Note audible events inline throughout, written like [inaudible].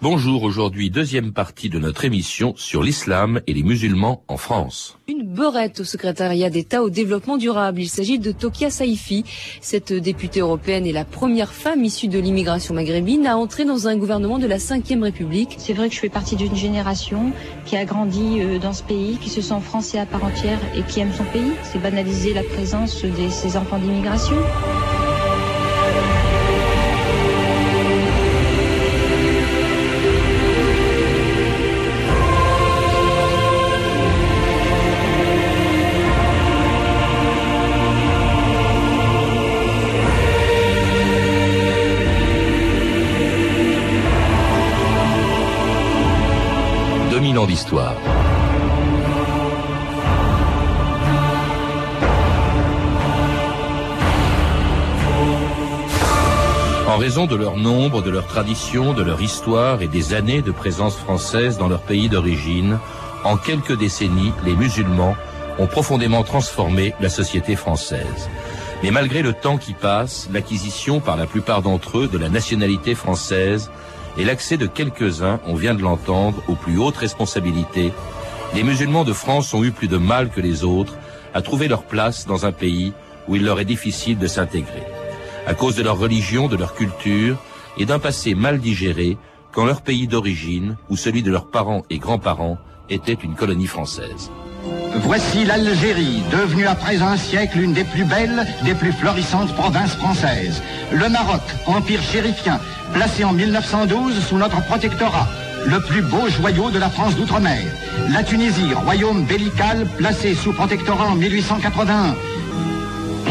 Bonjour, aujourd'hui deuxième partie de notre émission sur l'islam et les musulmans en France. Une beurette au secrétariat d'État au développement durable. Il s'agit de Tokia Saifi. Cette députée européenne est la première femme issue de l'immigration maghrébine à entrer dans un gouvernement de la Ve République. C'est vrai que je fais partie d'une génération qui a grandi euh, dans ce pays, qui se sent français à part entière et qui aime son pays. C'est banaliser la présence de ces enfants d'immigration. 2000 ans d'histoire. En raison de leur nombre, de leur tradition, de leur histoire et des années de présence française dans leur pays d'origine, en quelques décennies, les musulmans ont profondément transformé la société française. Mais malgré le temps qui passe, l'acquisition par la plupart d'entre eux de la nationalité française et l'accès de quelques-uns, on vient de l'entendre, aux plus hautes responsabilités, les musulmans de France ont eu plus de mal que les autres à trouver leur place dans un pays où il leur est difficile de s'intégrer, à cause de leur religion, de leur culture et d'un passé mal digéré quand leur pays d'origine ou celui de leurs parents et grands-parents était une colonie française. Voici l'Algérie, devenue après un siècle une des plus belles, des plus florissantes provinces françaises. Le Maroc, empire chérifien, placé en 1912 sous notre protectorat, le plus beau joyau de la France d'outre-mer. La Tunisie, royaume bellical, placé sous protectorat en 1881.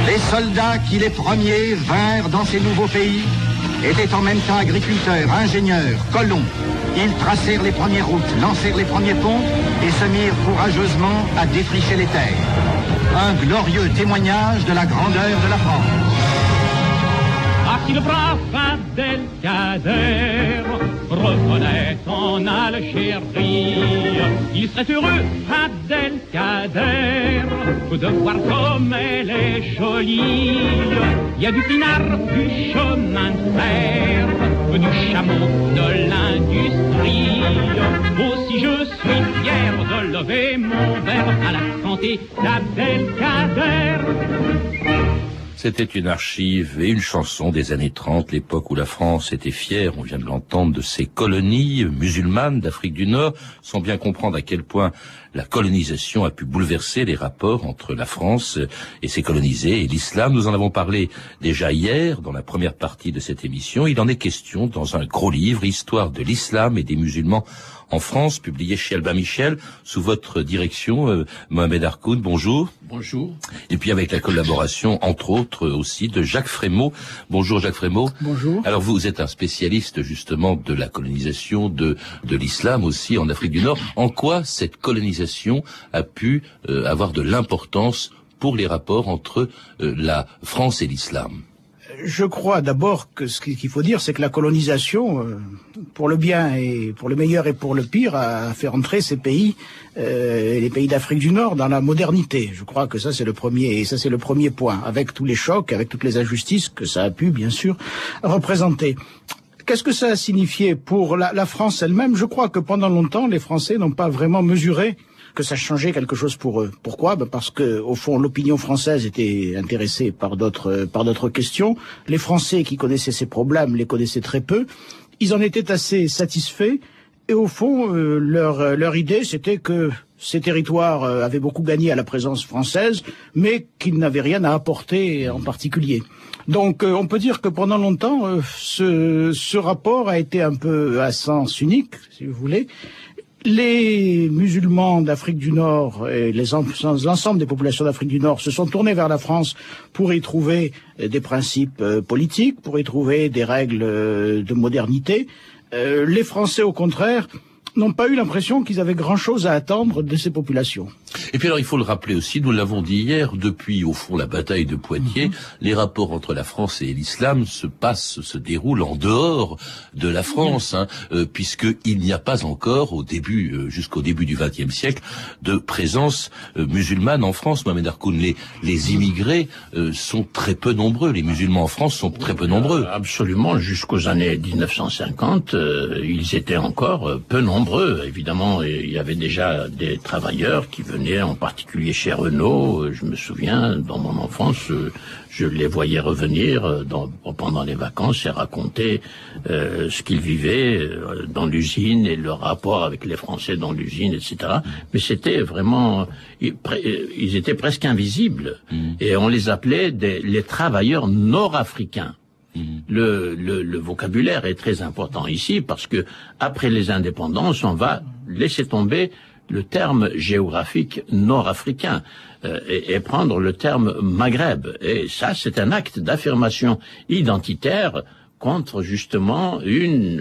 Les soldats qui les premiers vinrent dans ces nouveaux pays étaient en même temps agriculteurs, ingénieurs, colons. Ils tracèrent les premières routes, lancèrent les premiers ponts et se mirent courageusement à défricher les terres. Un glorieux témoignage de la grandeur de la France. Revenait en Algérie, il serait heureux, Abdelkader, de voir comme elle est jolie. Il y a du pinard, du chemin de fer, du chameau, de l'industrie. Aussi je suis fier de lever mon verre à la santé d'Abdelkader. C'était une archive et une chanson des années 30, l'époque où la France était fière, on vient de l'entendre, de ses colonies musulmanes d'Afrique du Nord, sans bien comprendre à quel point la colonisation a pu bouleverser les rapports entre la France et ses colonisés et l'islam. Nous en avons parlé déjà hier dans la première partie de cette émission. Il en est question dans un gros livre, Histoire de l'islam et des musulmans en France, publié chez Albin Michel, sous votre direction, euh, Mohamed Harkoun. Bonjour. Bonjour. Et puis avec la collaboration, entre autres, aussi de Jacques Frémaux. Bonjour Jacques Frémaux. Bonjour. Alors vous êtes un spécialiste justement de la colonisation, de, de l'islam aussi en Afrique du Nord. En quoi cette colonisation a pu euh, avoir de l'importance pour les rapports entre euh, la France et l'islam? Je crois d'abord que ce qu'il faut dire, c'est que la colonisation, euh, pour le bien et pour le meilleur et pour le pire, a fait entrer ces pays, euh, les pays d'Afrique du Nord, dans la modernité. Je crois que ça c'est le premier, et ça c'est le premier point, avec tous les chocs, avec toutes les injustices que ça a pu, bien sûr, représenter. Qu'est-ce que ça a signifié pour la, la France elle-même? Je crois que pendant longtemps, les Français n'ont pas vraiment mesuré que ça changeait quelque chose pour eux. Pourquoi? Ben Parce que au fond, l'opinion française était intéressée par d'autres par d'autres questions. Les Français qui connaissaient ces problèmes les connaissaient très peu. Ils en étaient assez satisfaits. Et au fond, euh, leur leur idée, c'était que ces territoires euh, avaient beaucoup gagné à la présence française, mais qu'ils n'avaient rien à apporter en particulier. Donc euh, on peut dire que pendant longtemps, euh, ce, ce rapport a été un peu à sens unique, si vous voulez, les musulmans d'Afrique du Nord et l'ensemble des populations d'Afrique du Nord se sont tournés vers la France pour y trouver des principes euh, politiques, pour y trouver des règles euh, de modernité. Euh, les Français, au contraire, n'ont pas eu l'impression qu'ils avaient grand-chose à attendre de ces populations. Et puis alors, il faut le rappeler aussi, nous l'avons dit hier, depuis au fond la bataille de Poitiers, mhm. les rapports entre la France et l'islam se passent, se déroulent en dehors de la France, hein, euh, puisqu'il n'y a pas encore, au début, euh, jusqu'au début du XXe siècle, de présence euh, musulmane en France. Mohamed Arkoun, les, les immigrés euh, sont très peu nombreux. Les musulmans en France sont très peu nombreux. Absolument, jusqu'aux années 1950, ils étaient encore peu nombreux. Évidemment, il y avait déjà des travailleurs qui venaient, en particulier chez Renault. Je me souviens, dans mon enfance, je les voyais revenir euh, dans, pendant les vacances et raconter euh, ce qu'ils vivaient euh, dans l'usine et leur rapport avec les Français dans l'usine, etc. Mais c'était vraiment, ils, étaient presque invisibles mm. et on les appelait des, les travailleurs nord-africains. Mm. Le, le, le, vocabulaire est très important ici parce que après les indépendances, on va laisser tomber le terme géographique nord-africain. Euh, et, prendre le terme Maghreb. Et ça, c'est un acte d'affirmation identitaire contre justement une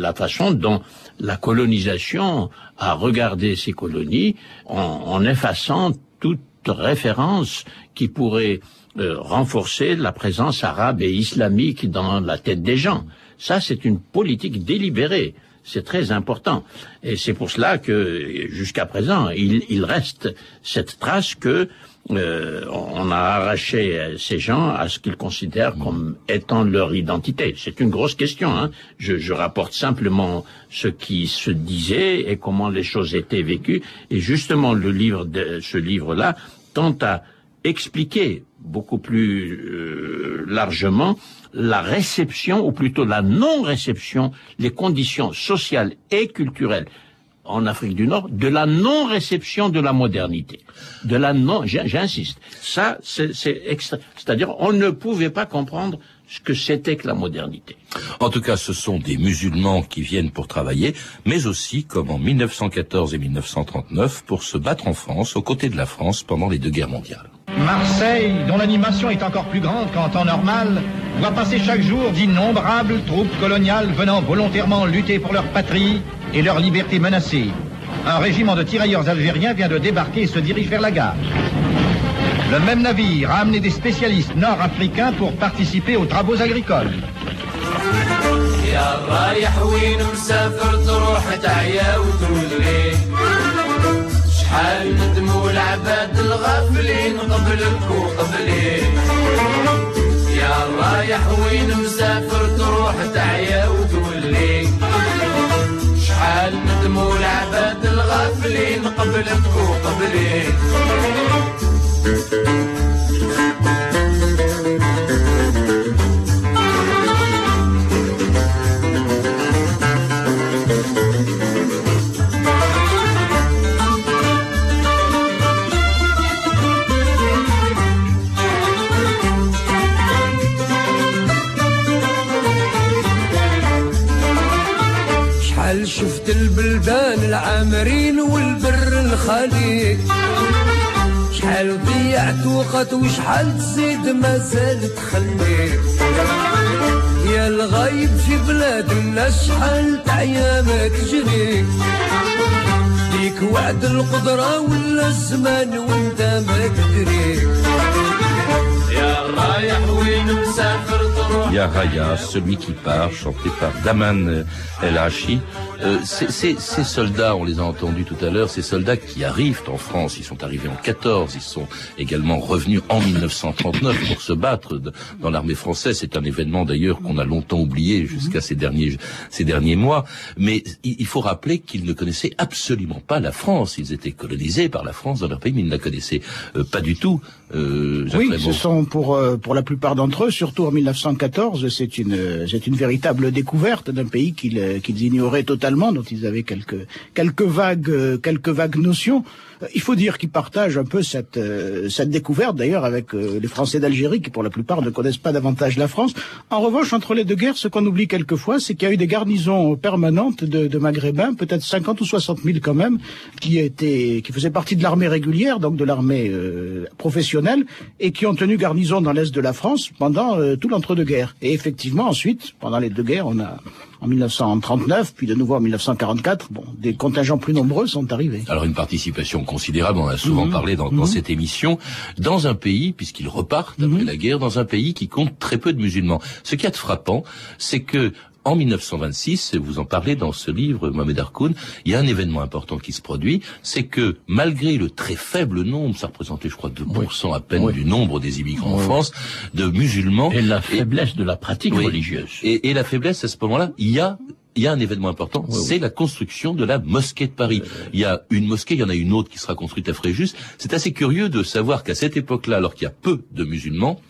la façon dont la colonisation a regardé ces colonies en, effaçant toute référence qui pourrait euh, renforcer la présence arabe et islamique dans la tête des gens. Ça, c'est une politique délibérée. C'est très important. Et c'est pour cela que, jusqu'à présent, il, reste cette trace que euh, on a arraché ces gens à ce qu'ils considèrent comme étant leur identité. C'est une grosse question. Hein. Je, rapporte simplement ce qui se disait et comment les choses étaient vécues. Et justement, le livre de ce livre-là tente à expliquer beaucoup plus euh, largement la réception, ou plutôt la non-réception, les conditions sociales et culturelles en Afrique du Nord de la non-réception de la modernité. De la non, j'insiste. Ça, c'est extra, c'est-à-dire, on ne pouvait pas comprendre ce que c'était que la modernité. En tout cas, ce sont des musulmans qui viennent pour travailler, mais aussi, comme en 1914 et 1939, pour se battre en France, aux côtés de la France, pendant les deux guerres mondiales. Marseille, dont l'animation est encore plus grande qu'en temps normal, voit passer chaque jour d'innombrables troupes coloniales venant volontairement lutter pour leur patrie et leur liberté menacée. Un régiment de tirailleurs algériens vient de débarquer et se dirige vers la gare. Le même navire a amené des spécialistes nord-africains pour participer aux travaux agricoles. شحال ندموا العباد الغافلين قبلك وقبلي. يا رايح وين مسافر تروح تعيا وتولي. شحال ندموا العباد الغافلين قبلك وقبلي. البلدان العامرين والبر الخليج شحال ضيعت وقت وشحال تزيد مازال تخليك يا الغايب في بلاد الناس شحال تعيامك تجري. ليك وعد القدرة ولا الزمان وانت ما تدري. يا رايح وين مسافر Yaraya, celui qui part, chanté par Daman El Hachi. Euh, ces, soldats, on les a entendus tout à l'heure, ces soldats qui arrivent en France, ils sont arrivés en 14, ils sont également revenus en 1939 pour se battre dans l'armée française. C'est un événement d'ailleurs qu'on a longtemps oublié jusqu'à ces derniers ces derniers mois. Mais il, faut rappeler qu'ils ne connaissaient absolument pas la France. Ils étaient colonisés par la France dans leur pays, mais ils ne la connaissaient euh, pas du tout. Euh, oui, ce sont pour pour la plupart d'entre eux, surtout en 1914 c'est une, c'est une véritable découverte d'un pays qu'ils, qu'ils ignoraient totalement, dont ils avaient quelques, quelques vagues, quelques vagues notions. Euh, il faut dire qu'ils partagent un peu cette, euh, cette découverte, d'ailleurs, avec euh, les Français d'Algérie, qui pour la plupart ne connaissent pas davantage la France. En revanche, entre les deux guerres, ce qu'on oublie quelquefois, c'est qu'il y a eu des garnisons permanentes de, de Maghrébins, peut-être 50 ou 60 000 quand même, qui étaient, qui faisaient partie de l'armée régulière, donc de l'armée professionnelle, et qui ont tenu garnison dans l'est de la France pendant tout l'entre-deux-guerres. guerres. Et effectivement, ensuite, pendant les deux guerres, on a en 1939, puis de nouveau en 1944, bon, des contingents plus nombreux sont arrivés. Alors une participation considérable, on a souvent mmh. parlé dans, dans mmh. cette émission, dans un pays, puisqu'ils repartent après mmh. la guerre, dans un pays qui compte très peu de musulmans. Ce qui est frappant, c'est que en 1926, vous en parlez dans ce livre, Mohamed Harkoun, il y a un événement important qui se produit, c'est que malgré le très faible nombre, ça représentait je crois 2% à peine du nombre des immigrants en France, de musulmans... Et la faiblesse de la pratique religieuse. Et, et, la faiblesse à ce moment-là, il y a il y a un événement important, c'est la construction de la mosquée de Paris. Il y a une mosquée, il y en a une autre qui sera construite à Fréjus. C'est assez curieux de savoir qu'à cette époque-là, alors qu'il y a peu de musulmans,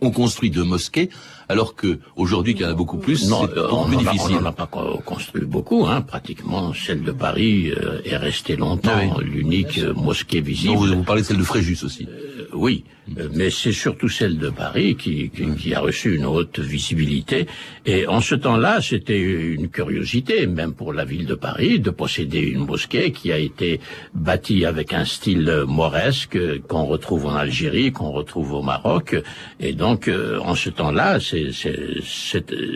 on construit deux mosquées, alors que aujourd'hui qu'il y en a beaucoup plus, non, c'est euh, plus difficile. On n'a pas construit beaucoup, hein. pratiquement celle de Paris euh, est restée longtemps l'unique euh, mosquée visible. Non, vous, parlez de celle de Fréjus aussi. Oui, mais c'est surtout celle de Paris qui, qui, qui, a reçu une haute visibilité. Et en ce temps-là, c'était une curiosité, même pour la ville de Paris, de posséder une mosquée qui a été bâtie avec un style mauresque qu'on retrouve en Algérie, qu'on retrouve au Maroc. Et donc, en ce temps-là, c'est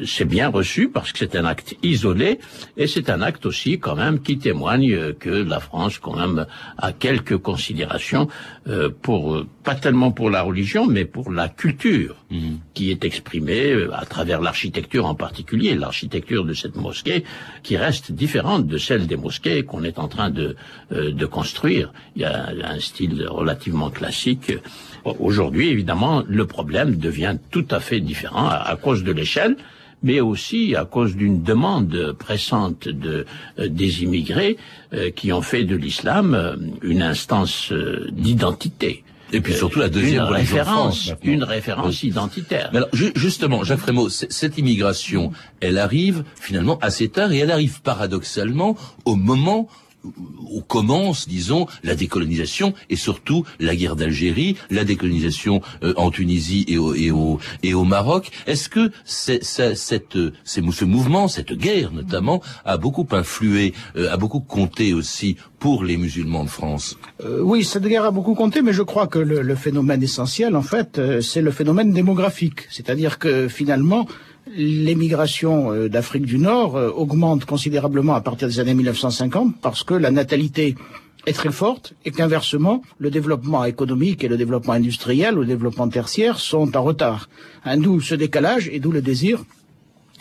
c'est bien reçu parce que c'est un acte isolé et c'est un acte aussi quand même qui témoigne que la France quand même a quelques considérations euh, pour pas tellement pour la religion mais pour la culture mmh. qui est exprimée euh, à travers l'architecture en particulier l'architecture de cette mosquée qui reste différente de celle des mosquées qu'on est en train de euh, de construire il y a un style relativement classique Aujourd'hui, évidemment, le problème devient tout à fait différent à, cause de l'échelle mais aussi à cause d'une demande pressante de, euh, des immigrés euh, qui ont fait de l'islam euh, une instance d'identité. Et puis surtout la deuxième une référence, une référence identitaire. Mais alors, justement, Jacques Frémaux, cette immigration, elle arrive finalement assez tard et elle arrive paradoxalement au moment où commence, disons, la décolonisation et surtout la guerre d'Algérie, la décolonisation euh, en Tunisie et au, Maroc. Est-ce que cette, ce mouvement, cette guerre notamment, a beaucoup influé, euh, a beaucoup compté aussi pour les musulmans de France? Euh, Oui, cette guerre a beaucoup compté, mais je crois que le phénomène essentiel, en fait, c'est le phénomène démographique. C'est-à-dire que finalement, l'émigration euh, d'Afrique du Nord euh, augmente considérablement à partir des années 1950 parce que la natalité est très forte et qu'inversement, le développement économique et le développement industriel ou le développement tertiaire sont en retard. Hein, d'où ce décalage et d'où le désir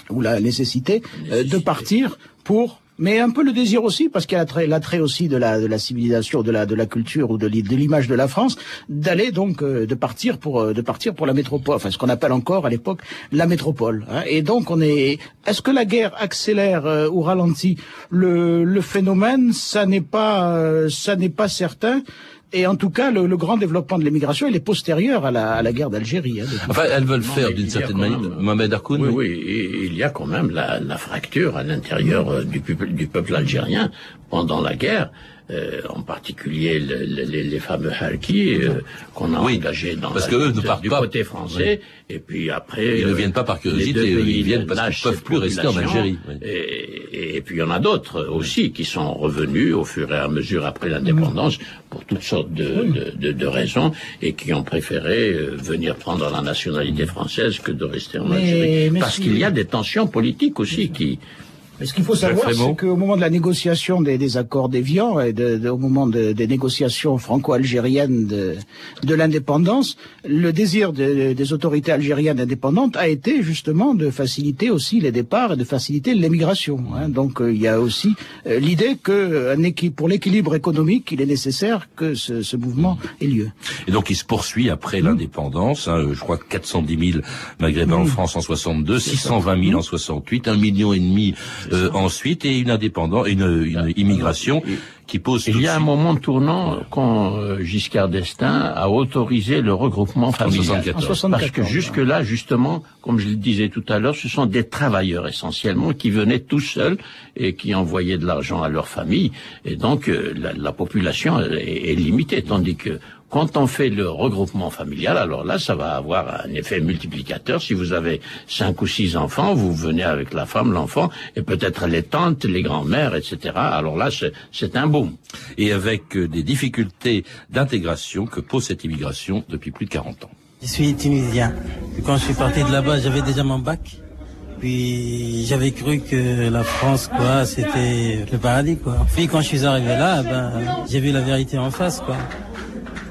ou la nécessité euh, de partir pour mais un peu le désir aussi, parce qu'il y a l'attrait aussi de la, de la civilisation, de la, de la culture ou de l'image de la France, d'aller donc euh, de partir pour euh, de partir pour la métropole, enfin ce qu'on appelle encore à l'époque la métropole. Hein. Et donc on est. Est-ce que la guerre accélère euh, ou ralentit le, le phénomène? Ça n'est pas ça n'est pas certain. Et en tout cas, le, le grand développement de l'immigration, il est postérieur à la, à la guerre d'Algérie. Hein, enfin, elles veulent faire d'une certaine manière. Mohamed Harkoun. Oui, oui, il y a quand même la, la fracture à l'intérieur euh, du, du peuple algérien pendant la guerre euh, en particulier le, le, les, les, fameux Harki euh, qu'on a oui, engagés dans parce la, que eux ne partent du pas. côté français. Oui. Et puis après, ils ne viennent pas par curiosité, ils viennent parce qu'ils peuvent plus rester en Algérie. Oui. Et, et, puis il y en a d'autres aussi qui sont revenus au fur et à mesure après l'indépendance pour toutes sortes de, de, de, de, raisons et qui ont préféré euh, venir prendre la nationalité française que de rester en Algérie. Mais parce qu'il y a des tensions politiques aussi qui mais ce qu'il faut savoir, c'est qu'au moment de la négociation des, des accords d'Évian et de, de, au moment de, des négociations franco-algériennes de, de l'indépendance, le désir des autorités algériennes indépendantes a été justement de faciliter aussi les départs et de faciliter l'émigration. Hein. Donc euh, il y a aussi euh, l'idée que euh, pour l'équilibre économique, il est nécessaire que ce, ce, mouvement ait lieu. Et donc il se poursuit après mmh. l'indépendance. Hein, je crois 410 000 maghrébins mmh. en France en 62, 620 000 en 68, un million et demi euh, ensuite et une indépendance, une, une immigration qui pose. Il y a un moment tournant quand euh, Giscard d'Estaing a autorisé le regroupement familial. En Parce que jusque là, justement, comme je le disais tout à l'heure, ce sont des travailleurs essentiellement qui venaient tout seuls et qui envoyaient de l'argent à leur famille. Et donc euh, la, la, population est, est limitée, tandis que quand on fait le regroupement familial, alors là, ça va avoir un effet multiplicateur. Si vous avez cinq ou six enfants, vous venez avec la femme, l'enfant, et peut-être les tantes, les grands-mères, etc. Alors là, c'est un boom. Et avec euh, des difficultés d'intégration que pose cette immigration depuis plus de 40 ans. Je suis tunisien. quand je suis parti de là-bas, j'avais déjà mon bac. Puis j'avais cru que la France, quoi, c'était le paradis, quoi. Puis quand je suis arrivé là, ben, j'ai vu la vérité en face, quoi.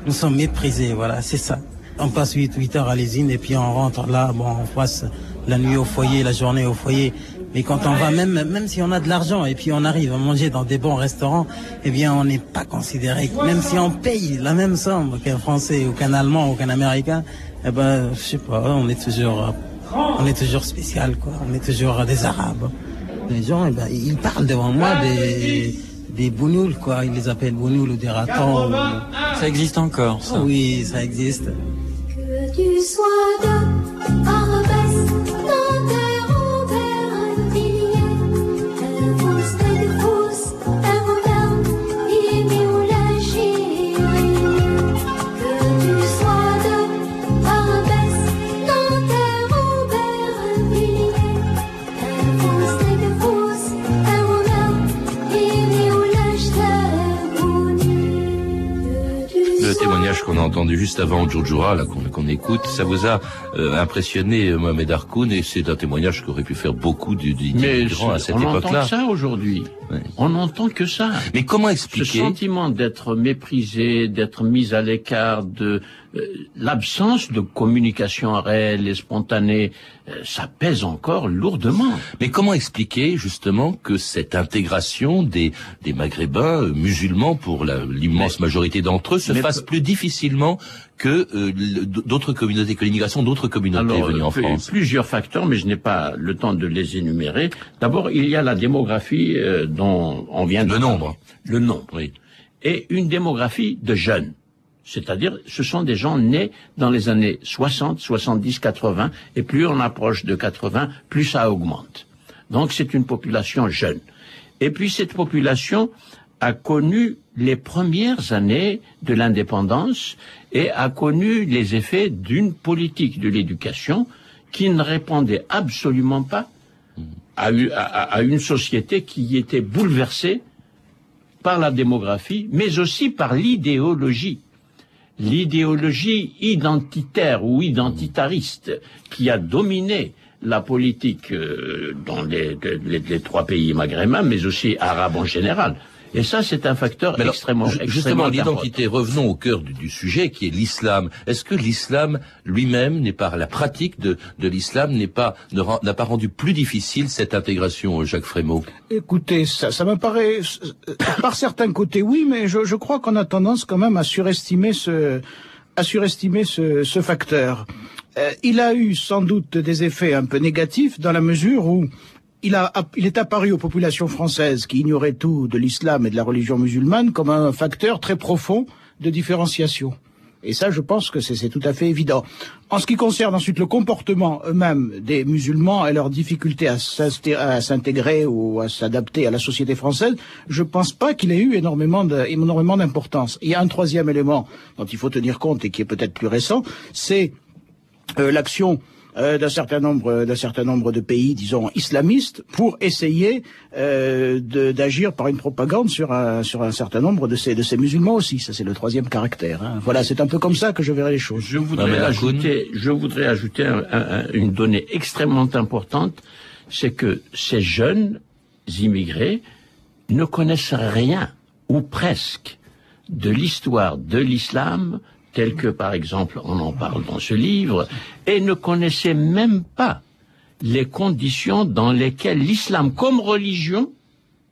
Nous sommes méprisés, voilà, c'est ça. On passe 8, 8 heures à l'usine et puis on rentre là, bon, on passe la nuit au foyer, la journée au foyer. Mais quand on va, même, même si on a de l'argent et puis on arrive à manger dans des bons restaurants, eh bien, on n'est pas considéré. Même si on paye la même somme qu'un Français ou qu'un Allemand ou qu'un Américain, eh ben, je sais pas, on est toujours, on est toujours spécial, quoi. On est toujours des Arabes. Les gens, eh ben, ils parlent devant moi des, des quoi. Ils les appellent bounouls ou des ratons. Ça existe encore, ça Oui, ça existe. Que tu sois de entendu juste avant Djurdjoura, là qu'on qu'on écoute, ça vous a euh, impressionné, euh, Mohamed Harkoun, et c'est un témoignage qu'aurait pu faire beaucoup du- du- Mais d'immigrants à cette on n'entend époque-là. que ça aujourd'hui. On n'entend que ça. Mais comment Ce expliquer sentiment d'être méprisé, d'être mis à l'écart, de euh, l'absence de communication réelle et spontanée, euh, ça pèse encore lourdement. Mais comment expliquer justement que cette intégration des, des Maghrébins euh, musulmans, pour l'immense majorité d'entre eux, se fasse plus difficilement que euh, d'autres communautés, que l'immigration d'autres communautés Alors, venues en euh, France plusieurs facteurs, mais je n'ai pas le temps de les énumérer. D'abord, il y a la démographie euh, dont on vient de Le parler. nombre. Le nombre. Oui. Et une démographie de jeunes. C'est-à-dire, ce sont des gens nés dans les années 60, 70, 80, et plus on approche de 80, plus ça augmente. Donc c'est une population jeune. Et puis cette population a connu les premières années de l'indépendance et a connu les effets d'une politique de l'éducation qui ne répondait absolument pas à, une société qui était bouleversée par la démographie, mais aussi par l'idéologie. L'idéologie identitaire ou identitariste qui a dominé la politique euh, dans les trois pays maghrébins, mais aussi arabes en général. Et ça, c'est un facteur alors, extrêmement, extrêmement justement, l'identité, revenons au cœur du, du sujet, qui est l'islam. Est-ce que l'islam lui-même n'est pas, la pratique de, de l'islam n'est pas, n'a pas rendu plus difficile cette intégration, euh, Jacques Frémaux? Écoutez, ça, ça me paraît, euh, par certains côtés, oui, mais je, je crois qu'on a tendance quand même à surestimer ce, à surestimer ce, ce facteur. Euh, il a eu sans doute des effets un peu négatifs dans la mesure où il, a, il est apparu aux populations françaises qui ignoraient tout de l'islam et de la religion musulmane comme un facteur très profond de différenciation. Et ça, je pense que c'est tout à fait évident. En ce qui concerne ensuite le comportement eux-mêmes des musulmans et leur difficulté à s'intégrer ou à s'adapter à la société française, je pense pas qu'il ait eu énormément d'importance. Il y a un troisième élément dont il faut tenir compte et qui est peut-être plus récent, c'est euh, l'action euh, d'un certain nombre d'un certain nombre de pays, disons islamistes, pour essayer euh, de- d'agir par une propagande sur un sur un certain nombre de ces de ces musulmans aussi. Ça c'est le troisième caractère. hein. Voilà, c'est un peu comme ça que je verrai les choses. Je voudrais ajouter, je voudrais ajouter un- un- un- une donnée extrêmement importante, c'est que ces jeunes immigrés ne connaissent rien, ou presque, de l'histoire de l'islam, tel que par exemple on en parle dans ce livre, et ne connaissaient même pas les conditions dans lesquelles l'islam comme religion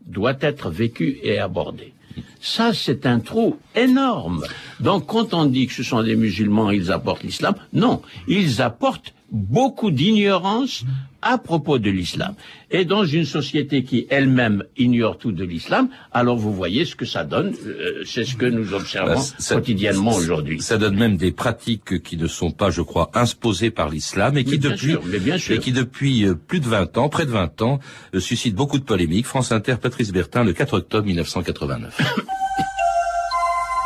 doit être vécu et abordé. Ça, c'est un trou énorme. Donc, quand on dit que ce sont des musulmans, ils apportent l'islam, non, ils apportent beaucoup d'ignorance à propos de l'islam. Et dans une société qui elle-même ignore tout de l'islam, alors vous voyez ce que ça donne. euh, c'est ce que nous observons Bah, ça- quotidiennement aujourd'hui. Ça donne même des pratiques qui ne sont pas, je crois, imposées par l'islam et qui bien depuis, sûr, mais bien sûr. et qui depuis euh, plus de 20 ans, près de 20 ans, euh, suscitent beaucoup de polémiques. France Inter, Patrice Bertin, le 4 octobre 1989.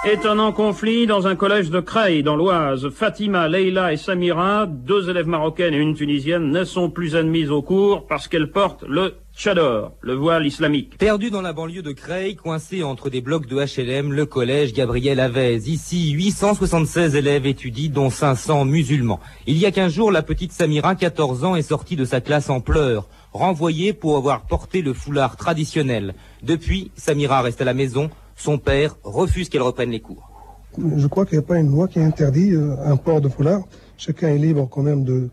Étonnant conflit dans un collège de Creil, dans l'Oise. Fatima, Leila et Samira, deux élèves marocaines et une tunisienne, ne sont plus admises au cours parce qu'elles portent le tchador, le voile islamique. Perdu dans la banlieue de Creil, coincé entre des blocs de HLM, le collège Gabriel Avez. Ici, 876 élèves étudient, dont 500 musulmans. Il y a 15 jours, la petite Samira, 14 ans, est sortie de sa classe en pleurs, renvoyée pour avoir porté le foulard traditionnel. Depuis, Samira reste à la maison. Son père refuse qu'elle reprenne les cours. Je crois qu'il n'y a pas une loi qui interdit euh, un port de foulard. Chacun est libre quand même de,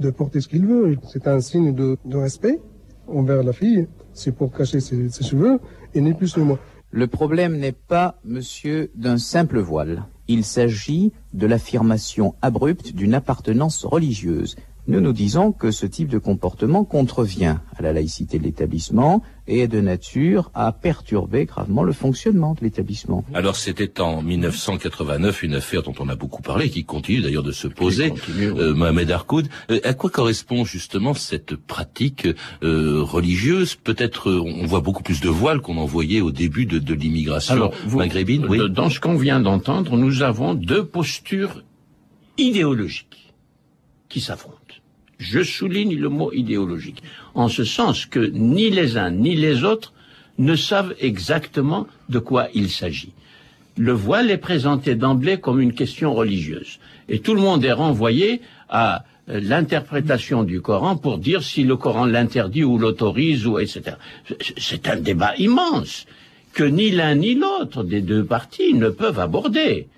de porter ce qu'il veut. C'est un signe de, de respect envers la fille. C'est pour cacher ses, ses cheveux et ni plus ni moins. Le problème n'est pas, monsieur, d'un simple voile. Il s'agit de l'affirmation abrupte d'une appartenance religieuse. Nous nous disons que ce type de comportement contrevient à la laïcité de l'établissement et est de nature à perturber gravement le fonctionnement de l'établissement. Alors c'était en 1989 une affaire dont on a beaucoup parlé, qui continue d'ailleurs de se poser, euh, Mohamed Arkoud. Euh, à quoi correspond justement cette pratique euh, religieuse? Peut-être euh, on voit beaucoup plus de voiles qu'on en voyait au début de, de l'immigration Alors, vous- maghrébine. Oui. de- Dans ce qu'on vient d'entendre, nous avons deux postures idéologiques qui s'affrontent. Je souligne le mot idéologique, en ce sens que ni les uns ni les autres ne savent exactement de quoi il s'agit. Le voile est présenté d'emblée comme une question religieuse, et tout le monde est renvoyé à euh, l'interprétation du Coran pour dire si le Coran l'interdit ou l'autorise ou etc. C'est- C'est un débat immense que ni l'un ni l'autre des deux parties ne peuvent aborder.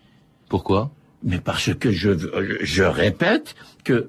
Pourquoi? Mais parce que je, je répète que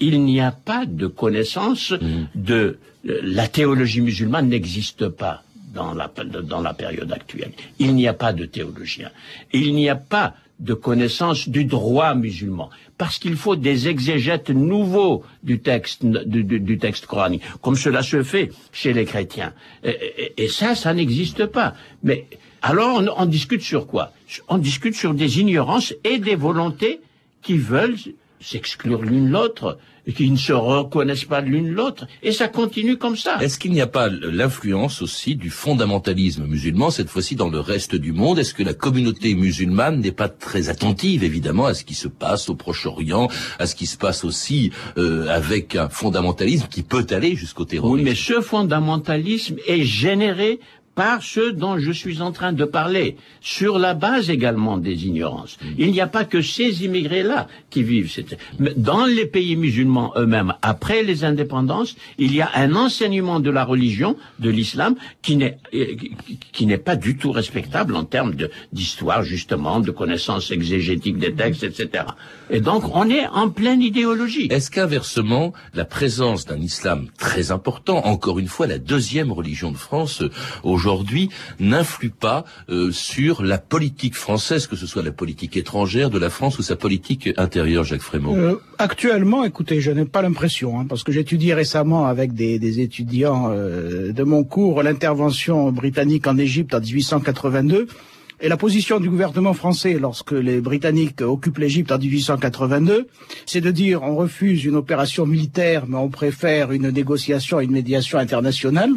il n'y a pas de connaissance de la théologie musulmane n'existe pas dans la dans la période actuelle. Il n'y a pas de théologien. Il n'y a pas de connaissance du droit musulman parce qu'il faut des exégètes nouveaux du texte du, du- du texte coranique comme cela se fait chez les chrétiens et, et- et ça ça n'existe pas mais alors on, on discute sur quoi? On discute sur des ignorances et des volontés qui veulent s'exclure l'une l'autre et qui ne se reconnaissent pas l'une l'autre et ça continue comme ça. Est-ce qu'il n'y a pas l'influence aussi du fondamentalisme musulman, cette fois-ci dans le reste du monde? Est-ce que la communauté musulmane n'est pas très attentive, évidemment, à ce qui se passe au Proche-Orient, à ce qui se passe aussi euh, avec un fondamentalisme qui peut aller jusqu'au terrorisme? Oui, mais ce fondamentalisme est généré par ceux dont je suis en train de parler, sur la base également des ignorances. Il n'y a pas que ces immigrés-là qui vivent. cette- Dans les pays musulmans eux-mêmes, après les indépendances, il y a un enseignement de la religion, de l'islam, qui n'est euh, qui- n'est pas du tout respectable en termes de- d'histoire, justement, de connaissances exégétiques des textes, etc. Et donc, on est en pleine idéologie. Est-ce qu'inversement, la présence d'un islam très important, encore une fois la deuxième religion de France euh, aujourd'hui, n'influe pas euh, sur la politique française, que ce soit la politique étrangère de la France ou sa politique intérieure, Jacques Frémaux Euh, actuellement, écoutez, je n'ai pas l'impression, hein, parce que j'étudie récemment avec des, des étudiants euh, de mon cours l'intervention britannique en Égypte en 1882. Et la position du gouvernement français lorsque les Britanniques occupent l'Égypte en 1882, c'est de dire on refuse une opération militaire, mais on préfère une négociation et une médiation internationale.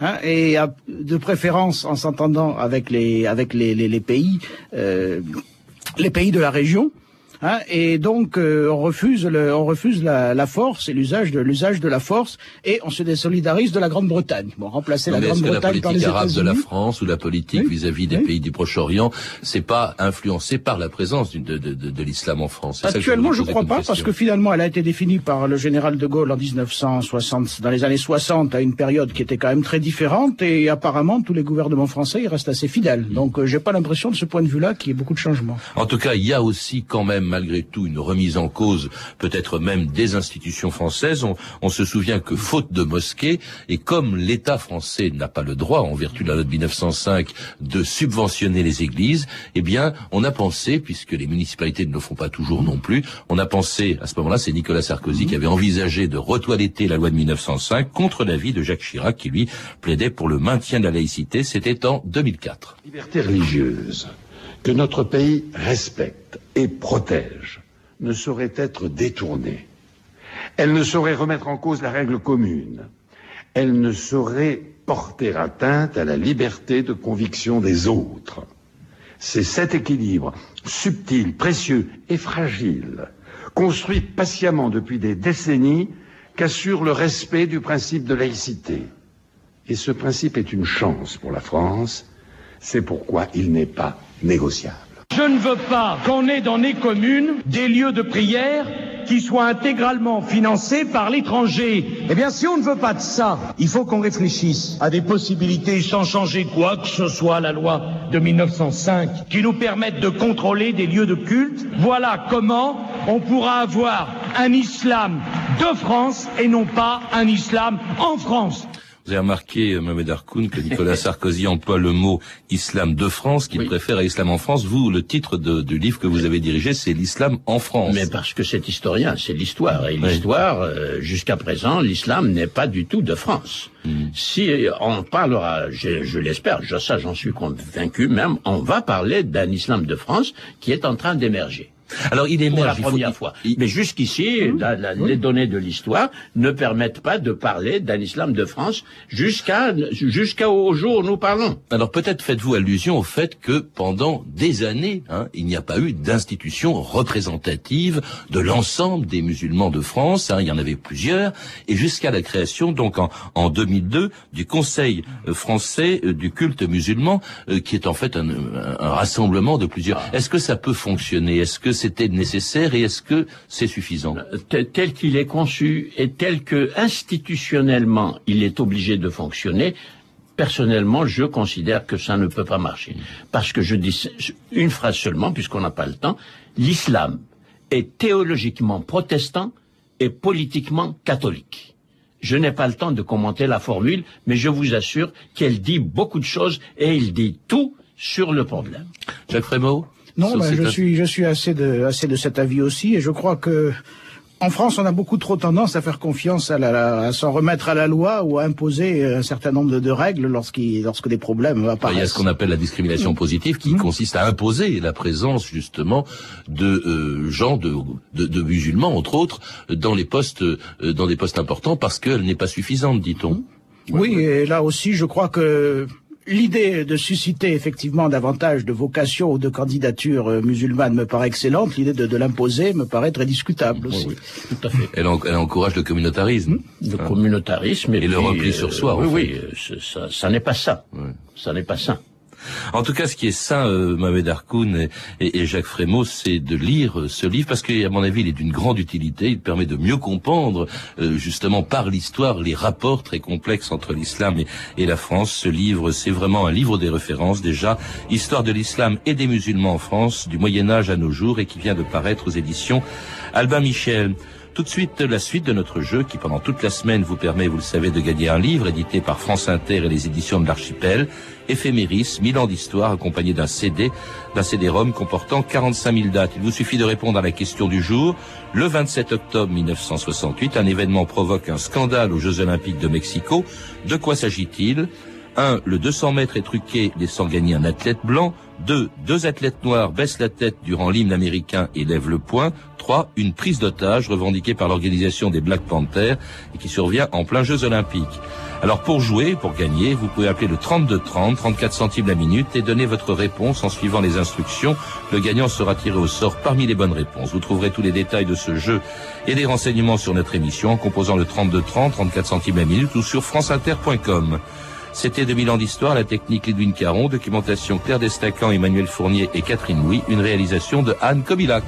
Hein, et de préférence en s'entendant avec les avec les, les, les pays euh, les pays de la région. Hein, et donc euh, on refuse le, on refuse la, la force et l'usage de l'usage de la force et on se désolidarise de la Grande-Bretagne. Bon, remplacer Non, la Grande-Bretagne par politique les arabe de la États-Unis. France ou la politique vis-à-vis des pays du Proche-Orient, c'est pas influencé par la présence de, de, de, de l'islam en France? Actuellement, je poser crois pas, question. parce que finalement, elle a été définie par le général de Gaulle en 1960, dans les années 60, à une période qui était quand même très différente, et apparemment, tous les gouvernements français, ils restent assez fidèles. Donc, euh, j'ai pas l'impression, de ce point de vue-là, qu'il y ait beaucoup de changements. En tout cas, il y a aussi quand même, malgré tout, une remise en cause, peut-être même des institutions françaises. On, se souvient que faute de mosquées, et comme l'État français n'a pas le droit, en vertu de la loi de 1905, de subventionner les églises, eh bien, on a pensé, puisque les municipalités ne le font pas toujours non plus, on a pensé, à ce moment-là, c'est Nicolas Sarkozy qui avait envisagé de retoiletter la loi de 1905 contre l'avis de Jacques Chirac, qui lui plaidait pour le maintien de la laïcité. C'était en 2004. liberté religieuse que notre pays respecte et protège ne saurait être détournée. Elle ne saurait remettre en cause la règle commune. Elle ne saurait porter atteinte à la liberté de conviction des autres. C'est cet équilibre subtil, précieux et fragile, construit patiemment depuis des décennies, qu'assure le respect du principe de laïcité. Et ce principe est une chance pour la France, c'est pourquoi il n'est pas Je ne veux pas qu'on ait dans les communes des lieux de prière qui soient intégralement financés par l'étranger. Eh bien, si on ne veut pas de ça, il faut qu'on réfléchisse à des possibilités sans changer quoi que ce soit la loi de 1905 qui nous permettent de contrôler des lieux de culte. Voilà comment on pourra avoir un islam de France et non pas un islam en France. Vous avez remarqué, euh, Mohamed Harkoun, que Nicolas [laughs] Sarkozy emploie le mot islam de France, qu'il préfère à islam en France. Vous, le titre de- du livre que vous avez dirigé, c'est l'islam en France. Mais parce que c'est historien, c'est l'histoire. Et l'histoire, euh, jusqu'à présent, l'islam n'est pas du tout de France. Si euh, on parlera, je, je l'espère, je, ça j'en suis convaincu même, on va parler d'un islam de France qui est en train d'émerger. Alors il Pour la émerge, il faut- première fois. Mais jusqu'ici, la- la- les données de l'histoire ne permettent pas de parler d'un islam de France jusqu'à jusqu'au jour où nous parlons. Alors peut-être faites-vous allusion au fait que pendant des années, hein, il n'y a pas eu d'institution représentative de l'ensemble des musulmans de France. hein, il y en avait plusieurs, et jusqu'à la création, donc en, en 2002, du Conseil euh, français euh, du culte musulman, euh, qui est en fait un, un- un rassemblement de plusieurs. Est-ce que ça peut fonctionner? Est-ce que c'était nécessaire et est-ce que c'est suffisant? Tel- tel qu'il est conçu et tel que institutionnellement il est obligé de fonctionner, personnellement, je considère que ça ne peut pas marcher. Parce que je dis une phrase seulement, puisqu'on n'a pas le temps, l'islam est théologiquement protestant et politiquement catholique. Je n'ai pas le temps de commenter la formule, mais je vous assure qu'elle dit beaucoup de choses et il dit tout sur le problème. Jacques Frémaux Non, ben, je suis, je suis assez de, assez de cet avis aussi, et je crois que en France, on a beaucoup trop tendance à faire confiance à, la, à s'en remettre à la loi ou à imposer un certain nombre de, de règles lorsqu'il, lorsque des problèmes apparaissent. Il y a ce qu'on appelle la discrimination positive qui consiste à imposer la présence justement de euh, gens de, de, de musulmans entre autres dans les postes euh, dans des postes importants parce qu'elle n'est pas suffisante dit-on. Oui, et là aussi, je crois que l'idée de susciter effectivement davantage de vocations ou de candidatures euh, musulmanes me paraît excellente. L'idée de, de l'imposer me paraît très discutable aussi. Tout à fait. Elle, en- elle encourage le communautarisme. Le communautarisme Et le puis, repli euh, sur soi. Oui, en oui, fait. euh, ça, ça n'est pas ça. Ça n'est pas ça. En tout cas, ce qui est sain, euh, Mohamed Harkoun et, Jacques Frémaux, c'est de lire euh, ce livre parce qu'à mon avis, il est d'une grande utilité. Il permet de mieux comprendre, euh, justement, par l'histoire, les rapports très complexes entre l'islam et, et la France. Ce livre, c'est vraiment un livre des références déjà. Histoire de l'islam et des musulmans en France, du Moyen Âge à nos jours, et qui vient de paraître aux éditions Albin Michel. Tout de suite, la suite de notre jeu qui, pendant toute la semaine, vous permet, vous le savez, de gagner un livre édité par France Inter et les éditions de l'Archipel, Éphéméris, 1000 ans d'histoire, accompagné d'un CD, d'un CD-ROM comportant 45 000 dates. Il vous suffit de répondre à la question du jour. Le 27 octobre 1968, un événement provoque un scandale aux Jeux Olympiques de Mexico. De quoi s'agit-il? 1. Le 200 mètres est truqué, laissant gagner un athlète blanc. 2. Deux athlètes noirs baissent la tête durant l'hymne américain et lèvent le poing. 3. Une prise d'otage revendiquée par l'organisation des Black Panthers et qui survient en plein Jeux Olympiques. Alors pour jouer, pour gagner, vous pouvez appeler le 3230, 34 centimes la minute et donner votre réponse en suivant les instructions. Le gagnant sera tiré au sort parmi les bonnes réponses. Vous trouverez tous les détails de ce jeu et des renseignements sur notre émission en composant le 3230, 34 centimes la minute ou sur franceinter.com. C'était 2000 ans d'histoire, la technique Edwin Caron, documentation Claire Destacan, Emmanuel Fournier et Catherine Louis, une réalisation de Anne Kobilac.